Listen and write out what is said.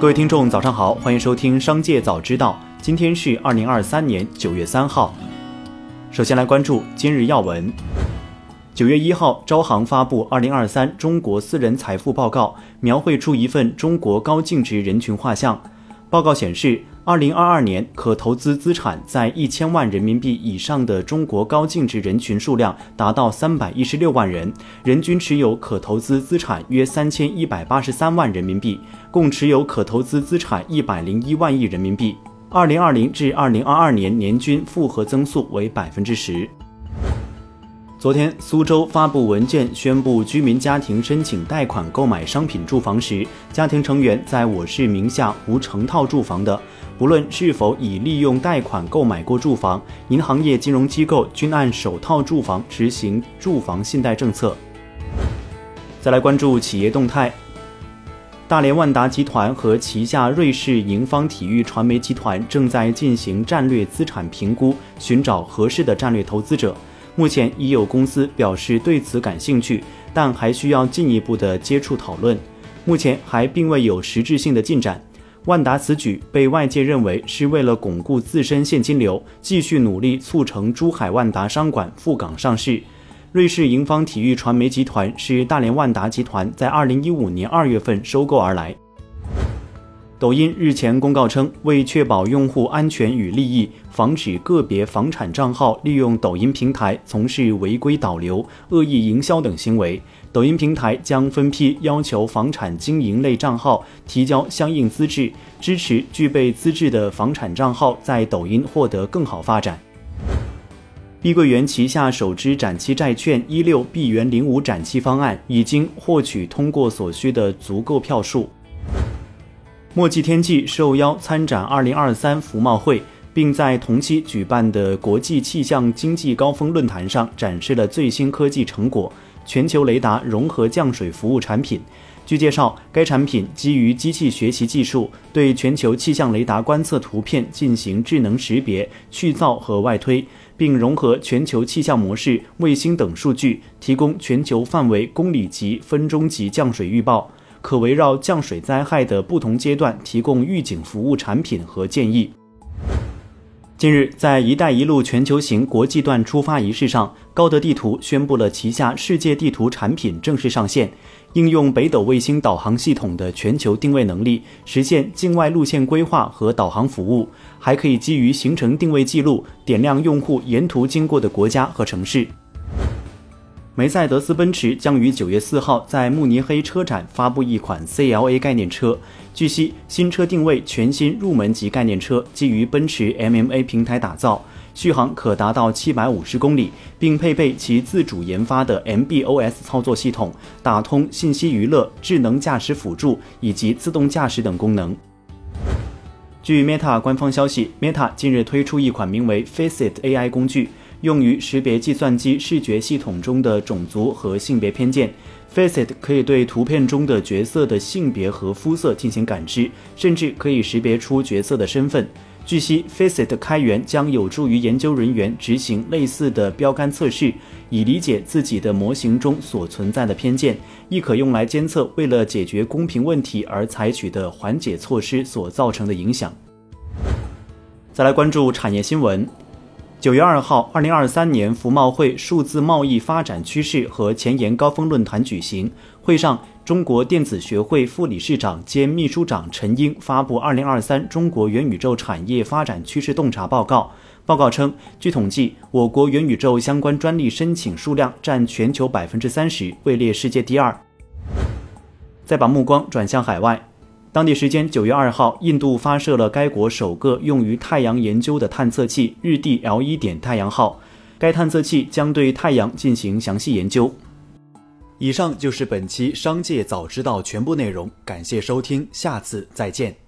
各位听众，早上好，欢迎收听《商界早知道》。今天是二零二三年九月三号。首先来关注今日要闻。九月一号，招行发布《二零二三中国私人财富报告》，描绘出一份中国高净值人群画像。报告显示，二零二二年可投资资产在一千万人民币以上的中国高净值人群数量达到三百一十六万人，人均持有可投资资产约三千一百八十三万人民币，共持有可投资资产一百零一万亿人民币。二零二零至二零二二年年均复合增速为百分之十。昨天，苏州发布文件宣布，居民家庭申请贷款购买商品住房时，家庭成员在我市名下无成套住房的，不论是否已利用贷款购买过住房，银行业金融机构均按首套住房执行住房信贷政策。再来关注企业动态，大连万达集团和旗下瑞士盈方体育传媒集团正在进行战略资产评估，寻找合适的战略投资者。目前已有公司表示对此感兴趣，但还需要进一步的接触讨论。目前还并未有实质性的进展。万达此举被外界认为是为了巩固自身现金流，继续努力促成珠海万达商管赴港上市。瑞士盈方体育传媒集团是大连万达集团在二零一五年二月份收购而来。抖音日前公告称，为确保用户安全与利益，防止个别房产账号利用抖音平台从事违规导流、恶意营销等行为，抖音平台将分批要求房产经营类账号提交相应资质，支持具备资质的房产账号在抖音获得更好发展。碧桂园旗下首支展期债券一六碧园零五展期方案已经获取通过所需的足够票数。墨迹天气受邀参展2023服贸会，并在同期举办的国际气象经济高峰论坛上展示了最新科技成果——全球雷达融合降水服务产品。据介绍，该产品基于机器学习技术，对全球气象雷达观测图片进行智能识别、去噪和外推，并融合全球气象模式、卫星等数据，提供全球范围公里级、分钟级降水预报。可围绕降水灾害的不同阶段提供预警服务产品和建议。近日，在“一带一路”全球行国际段出发仪式上，高德地图宣布了旗下世界地图产品正式上线，应用北斗卫星导航系统的全球定位能力，实现境外路线规划和导航服务，还可以基于行程定位记录，点亮用户沿途经过的国家和城市。梅赛德斯奔驰将于九月四号在慕尼黑车展发布一款 CLA 概念车。据悉，新车定位全新入门级概念车，基于奔驰 MMA 平台打造，续航可达到七百五十公里，并配备其自主研发的 MBOS 操作系统，打通信息娱乐、智能驾驶辅助以及自动驾驶等功能。据 Meta 官方消息，Meta 近日推出一款名为 Facet AI 工具。用于识别计算机视觉系统中的种族和性别偏见。Faceit 可以对图片中的角色的性别和肤色进行感知，甚至可以识别出角色的身份。据悉，Faceit 开源将有助于研究人员执行类似的标杆测试，以理解自己的模型中所存在的偏见，亦可用来监测为了解决公平问题而采取的缓解措施所造成的影响。再来关注产业新闻。九月二号，二零二三年服贸会数字贸易发展趋势和前沿高峰论坛举行。会上，中国电子学会副理事长兼秘书长陈英发布《二零二三中国元宇宙产业发展趋势洞察报告》。报告称，据统计，我国元宇宙相关专利申请数量占全球百分之三十，位列世界第二。再把目光转向海外。当地时间九月二号，印度发射了该国首个用于太阳研究的探测器“日地 L 一点太阳号”。该探测器将对太阳进行详细研究。以上就是本期《商界早知道》全部内容，感谢收听，下次再见。